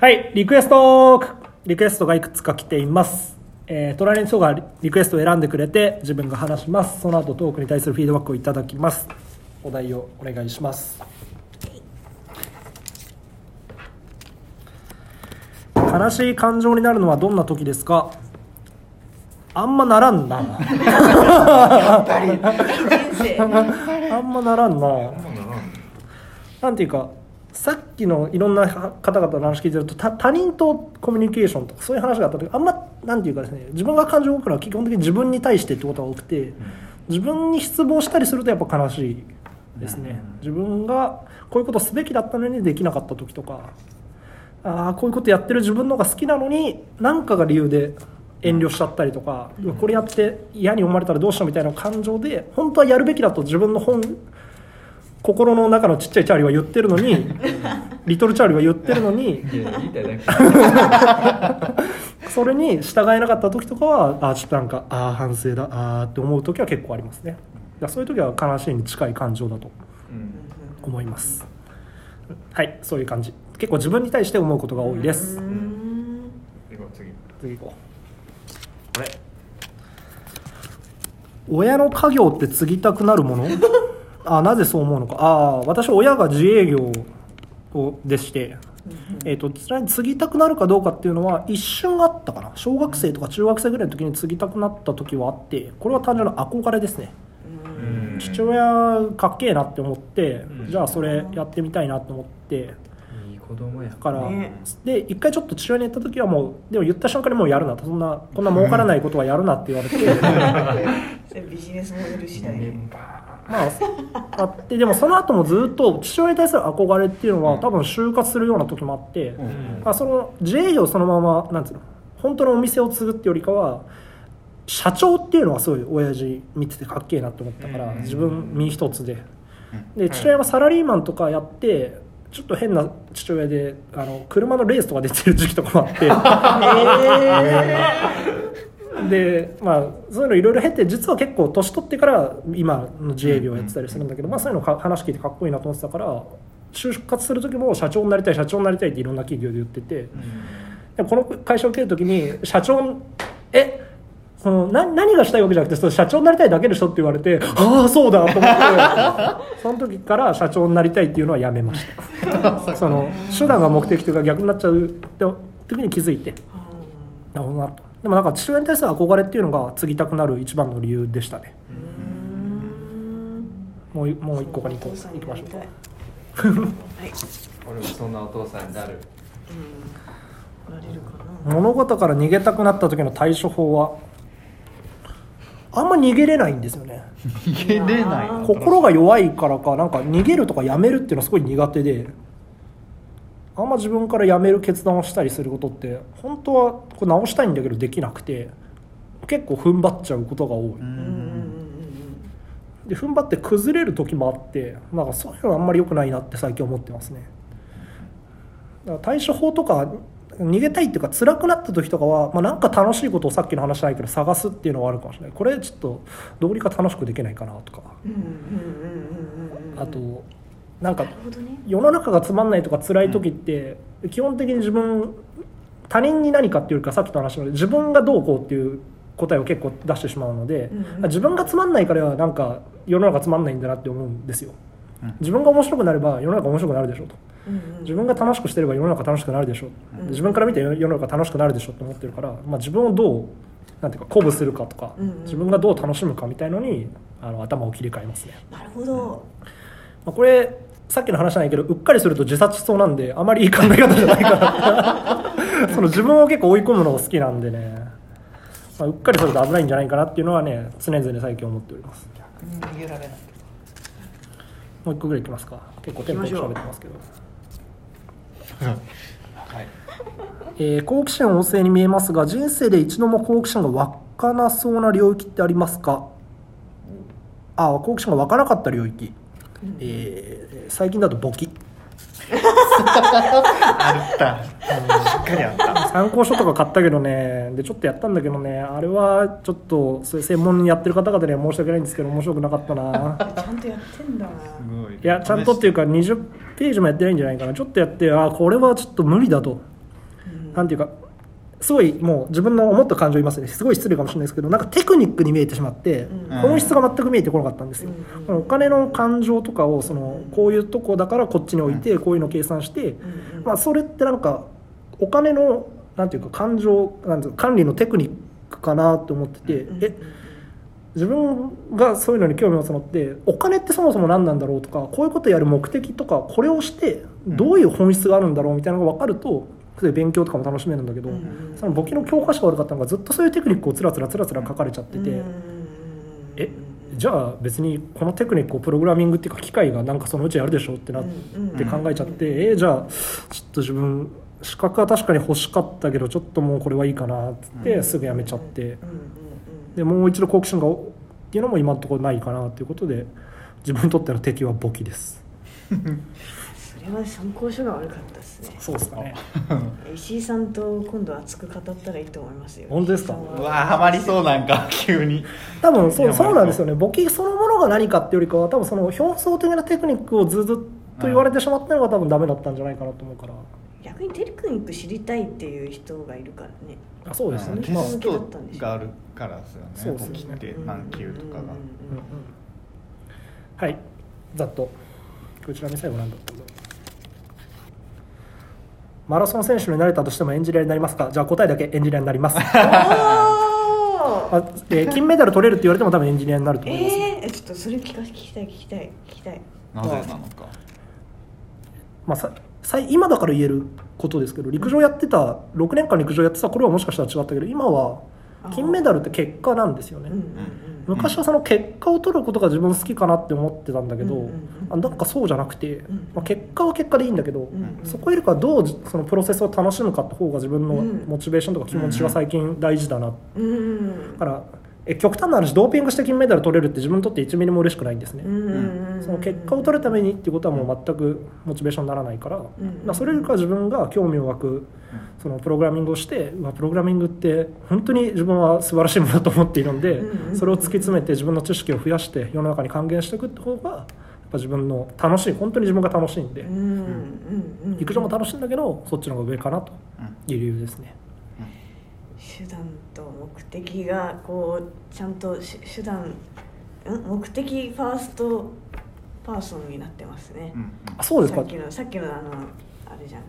はい、リクエストリクエストがいくつか来ています。えー、隣の人がリクエストを選んでくれて自分が話します。その後トークに対するフィードバックをいただきます。お題をお願いします。悲しい感情になるのはどんな時ですか？あんまならんな。あんまならんな。なんていうかさっきのいろんな方々の話聞いてると他他人とコミュニケーションとかそういう話があった時あんまなんていうかですね自分が感情を動くのは基本的に自分に対してってことが多くて自分に失望したりするとやっぱ悲しいですね。自分がこういうことすべきだったのにできなかった時とかああこういうことやってる自分の方が好きなのに何かが理由で遠慮しちゃったりとか、これやって嫌に思われたらどうしようみたいな感情で本当はやるべきだと自分の本心の中のちっちゃいチャーリーは言ってるのに リトルチャーリーは言ってるのにいや言いたいだけそれに従えなかった時とかはあーちょっとなんかああ反省だあーって思う時は結構ありますね。そういう時は悲しいに近い感情だとうん。思います。はいそういう感じ。結構自分に対して思うことが多いです。次。次行こう。これ。親の家業って継ぎたくなるもの？あなぜそう思うのか。ああ私親が自営業をでして、えー、と継ぎたくなるかどうかっていうのは一瞬あったかな。小学生とか中学生ぐらいの時に継ぎたくなった時はあってこれは単純な憧れですね。うん。父親かっけえなって思って、うん。じゃあそれやってみたいなと思って。いい子供や。だから、ね。で一回ちょっと父親に言った時はもうでも言った瞬間にもうやるなと。そんなこんな儲からないことはやるなって言われて ジネスモデル次第メンバまああってでもその後もずっと父親に対する憧れっていうのは多分就活するような時もあって、ーまあ、その自営業そのままなんつうの本当のお店を継ぐってよりかは社長っていうのはすごい親父見ててかっけえなって思ったから、うん。自分身一つで。で父親はサラリーマンとかやってちょっと変な父親であの車のレースとか出てる時期とかもあって でまあそういうのいろいろ経て実は結構年取ってから今の自営業をやってたりするんだけど、まあ、そういうのか話聞いてかっこいいなと思ってたから就活する時も社長になりたい社長になりたいっていろんな企業で言ってて。でもこの会社を受けるときに社長えそのな何がしたいわけじゃなくてその社長になりたいだけでしょって言われてああそうだと思って。その時から社長になりたいっていうのはやめました。その手段が目的というか逆になっちゃうって時に気づいて。なるほどなとでもなんか父親に対する憧れっていうのが継ぎたくなる一番の理由でしたね。もういもう一個か二個。いきましょうかはい。俺もそんなお父さんになる。なれるかな物事から逃げたくなった時の対処法はあんま逃げれないんですよね。逃げれない。の心が弱いからかなんか逃げるとかやめるっていうのはすごい苦手であんま自分からやめる決断をしたりすることって本当はこれ直したいんだけどできなくて結構踏ん張っちゃうことが多い、で踏ん張って崩れる時もあってなんかそういうのあんまり良くないなって最近思ってますね。だから対処法とか逃げたいっていうか辛くなった時とかは、まあ、なんか楽しいことをさっきの話じゃないけど探すっていうのはあるかもしれない。これちょっとどうにか楽しくできないかなとか。あとなんか世の中がつまんないとか辛い時って、基本的に自分他人に何かっていうかさっきの話の自分がどうこうっていう答えを結構出してしまうので、うんうん。自分がつまんないからなんか世の中つまんないんだなって思うんですよ、うん。自分が面白くなれば世の中面白くなるでしょうと。うんうん。自分が楽しくしてれば世の中楽しくなるでしょう、うん。自分から見て世の中楽しくなるでしょうと思ってるから、まあ、自分をどうなんていうか鼓舞するかとか、うんうん。自分がどう楽しむかみたいのにあの頭を切り替えますね。なるほど。まあこれさっきの話じゃないけどうっかりすると自殺しそうなんであまりいい考え方じゃないかな。その自分を結構追い込むのが好きなんでね、まあ、うっかりすると危ないんじゃないかなっていうのはね常々最近思っております。逆に逃げられない。もう一個ぐらいいきますか。結構テンポよく喋ってますけど。はい。えー好奇心旺盛に見えますが人生で一度も好奇心が湧かなそうな領域ってありますか？あ好奇心が湧かなかった領域、えー最近だと簿記。あった。しっかりあった。参考書とか買ったけどね。でちょっとやったんだけどね。あれはちょっとそういう専門にやってる方々には申し訳ないんですけど面白くなかったな。ちゃんとやってんだすごい。いやちゃんとっていうか20ページもやってないんじゃないかな。ちょっとやってあこれはちょっと無理だと。なんていうかすごいもう自分の思った感情言いますね。すごい失礼かもしれないですけどなんかテクニックに見えてしまって、うん。本質が全く見えてこなかったんですよ、うん。お金の感情とかをそのこういうとこだからこっちに置いてこういうのを計算して、うんうん。まあ、それってなんかお金のなんていうか感情なんていうか管理のテクニックかなと思ってて、うんえ自分がそういうのに興味を持つのってお金ってそもそも何なんだろうとかこういうことをやる目的とかこれをしてどういう本質があるんだろうみたいなのが分かるとそれで勉強とかも楽しめるんだけど、その簿記の教科書が悪かったのがずっとそういうテクニックをつらつらつらつら書かれちゃってて、うんえじゃあ別にこのテクニックをプログラミングっていうか機械がなんかそのうちやるでしょってなって考えちゃって、えじゃあちょっと自分資格は確かに欲しかったけどちょっともうこれはいいかなっつってうん。すぐやめちゃって、でもう一度好奇心がっていうのも今のところないかなということで自分にとっての敵は簿記です は参考書が悪かったですね。そうですかね。石井さんと今度熱く語ったらいいと思いますよ。本当ですか？石井さんうわハマりそうなんか 急に。多分そうそうなんですよね。簿記そのものが何かっていうよりかは多分その表層的なテクニックをずっと言われてしまったのが多分ダメだったんじゃないかなと思うから。逆にテクニック知りたいっていう人がいるからね。あそうですね。テまあ、ストがあるからですそうですね。って何級とかが。はい。ざっと。こちらに最後なんだったんマラソン選手になれたとしてもエンジニアになりますか？じゃあ答えだけエンジニアになります。あ、えー金メダル取れるって言われても多分エンジニアになると思います、えー、ちょっとそれ聞か聞きたい聞きたい聞きたい。なぜなのか。まあ、ささい今だから言えることですけど陸上やってた6年間陸上やってた頃はもしかしたら違ったけど今は金メダルって結果なんですよね、昔はその結果を取ることが自分好きかなって思ってたんだけど、あなんかそうじゃなくて、んまあ、結果は結果でいいんだけど、そこよりかどうそのプロセスを楽しむかって方が自分のうん。モチベーションとか気持ちが最近大事だな、だからえ極端な話ドーピングして金メダル取れるって自分にとって1ミリも嬉しくないんですね、その結果を取るためにっていうことはもう全くモチベーションにならないから、んまあそれよりかは自分が興味を湧くそのプログラミングをしてうわプログラミングって本当に自分は素晴らしいものだと思っているので、それを突き詰めて自分の知識を増やして世の中に還元していくって方がやっぱ自分の楽しい本当に自分が楽しいんで、陸上も楽しいんだけどそっちの方が上かなという理由ですね。手段と目的がこうちゃんとし手段ん？目的ファーストパーソンになってますね、うんあそうですか。さっきのさっきのあのあれじゃん。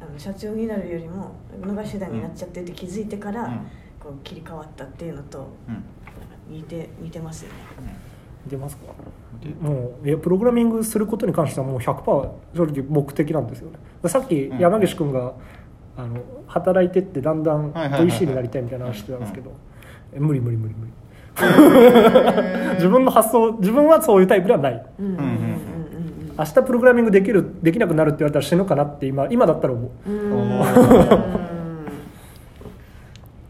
あの社長になるよりものが手段になっちゃってって気づいてから、うん。こう切り替わったっていうのとうん。似て似てますよね。出ますか？でもういやプログラミングすることに関してはもう100%正直目的なんですよね。さっきうん。山岸君が、あの働いてってだんだん VC になりたいみたいな話してたんですけど、え無理無理無理無理。自分の発想自分はそういうタイプではない。うんうんうん明日プログラミングできるできなくなるって言われたら死ぬかなって今今だったら思う。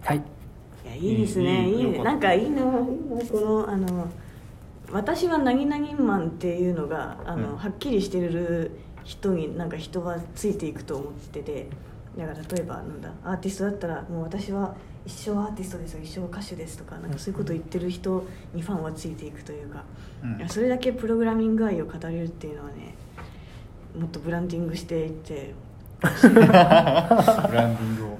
はい。いやいいですね。いいね。なんかいいな。このあの私は何々マンっていうのがあの、うん。はっきりしてる人になんか人はついていくと思っててだから例えばなんだアーティストだったらもう私は一生アーティストですよ一生歌手ですとかなんかそういうことを言ってる人にファンはついていくというか、うん。いやそれだけプログラミング愛を語れるっていうのはねもっとブランディングしていってブランディングを。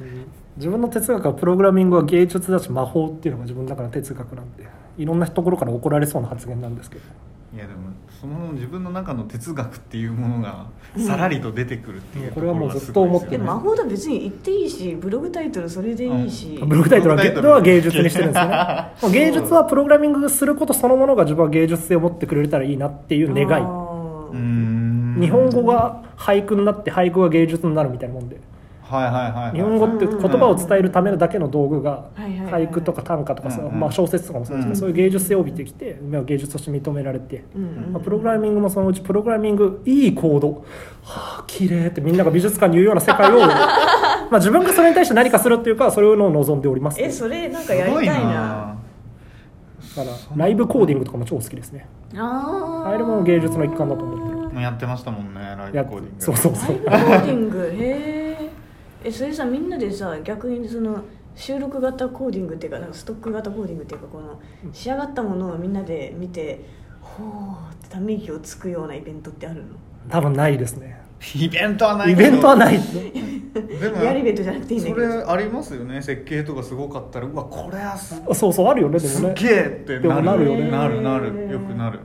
自分の哲学はプログラミングは芸術だし魔法っていうのが自分の中の哲学なんでいろんなところから怒られそうな発言なんですけど。いやでもその自分の中の哲学っていうものがさらりと出てくるっていうこれはもうずっと思って魔法だ別に言っていいしブログタイトルそれでいいし、ブログタイトルはブログタイトルは芸術にしてるんですよね。芸術はプログラミングすることそのものが自分は芸術性を持ってくれたらいいなっていう願い。日本語が俳句になって俳句が芸術になるみたいなもんで日本語って言葉を伝えるためのだけの道具が俳句とか短歌とかまあ、小説とかもそうですけど、うんそういう芸術性を帯びてきて芸術として認められて、まあ、プログラミングもそのうちプログラミングいいコードはあ綺麗ってみんなが美術館に言うような世界を まあ自分がそれに対して何かするっていうかそれを望んでおります。えそれなんかやりたいな。だからライブコーディングとかも超好きですね。あー。あれも芸術の一環だと思ってる。もうやってましたもんねライブやコーディング。そうそうそう。ライブコーディング。へええそれさみんなでさ逆にその収録型コーディングっていうかなんかストック型コーディングっていうかこの仕上がったものをみんなで見てほーってため息をつくようなイベントってあるの？多分ないですね。イベントはないイベントはないでもリアルイベントじゃなくていいんだそけどれありますよね。設計とかすごかったら。うわこれはすそうそうあるよねでもね。すげえってなる。なるよね。なるなる。よくなる。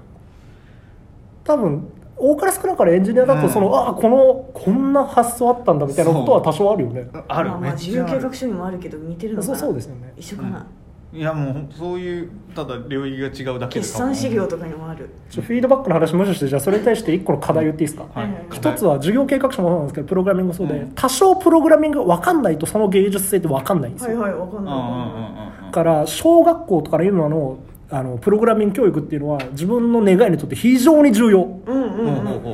多分多かれ少なかれエンジニアだとうん。その、ああこのこんな発想あったんだみたいなことは多少あるよね。あるまあ、ま事業計画書にもあるけど似てるのかそうなそうですよね。一緒かな、いやもうそういうただ領域が違うだけで決算資料とかにもあるちょフィードバックの話無視してじゃあそれに対して1個の課題言っていいですか、はい一つは授業計画書もそうなんですけどプログラミングもそうで、うん多少プログラミングが分かんないとその芸術性って分かんないんですよ、はいはいわかんうんうんないわかんないうんうんだから小学校とかの今のあのプログラミング教育っていうのは自分の願いにとって非常に重要。うんうん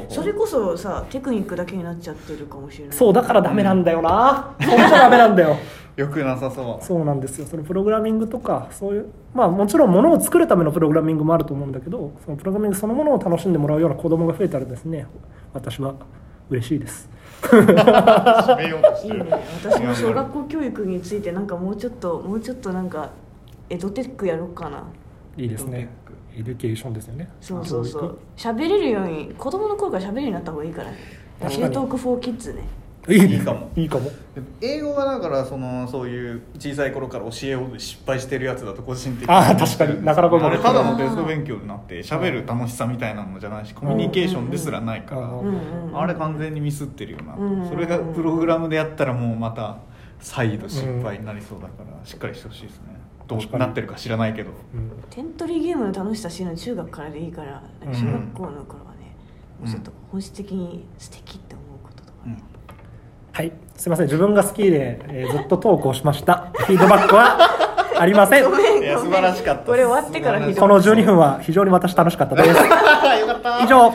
それこそさテクニックだけになっちゃってるかもしれない。そうだからダメなんだよな。それじゃダメなんだよ。よくなさそうそうなんですよ。そのプログラミングとかそういうまあもちろんものを作るためのプログラミングもあると思うんだけどそのプログラミングそのものを楽しんでもらうような子供が増えたらですね私は嬉しいです。締めようとしてる。いいね私も小学校教育についてなんかもうちょっともうちょっとなんか EdTech やろうかないいですね。エデュケーションですよね。そうそうそう。喋れるように子供の頃から喋るようになった方がいいからね。ラジオトーク for kids ね。いいね。いいかも。いいかも。英語はだからそのそういう小さい頃から教えを失敗してるやつだと個人的あー確かに。なかなかあれただのテスト勉強になって喋る楽しさみたいなのじゃないしコミュニケーションですらないからあれ完全にミスってるよな。うん。それがプログラムでやったらもうまた再度失敗になりそうだからしっかりしてほしいですね。どうなってるか知らないけど。うん。テントリーゲームの楽しさ知るの中学からでいいから小学校の頃はね、もうちょっと本質的に素敵って思うこととかね、はい。すいません。自分が好きで、えーずっとトークをしました。フィードバックは ありません。ごめん素晴らしかった。これ終わってからこの12分は非常に私楽しかったです。よかった。以上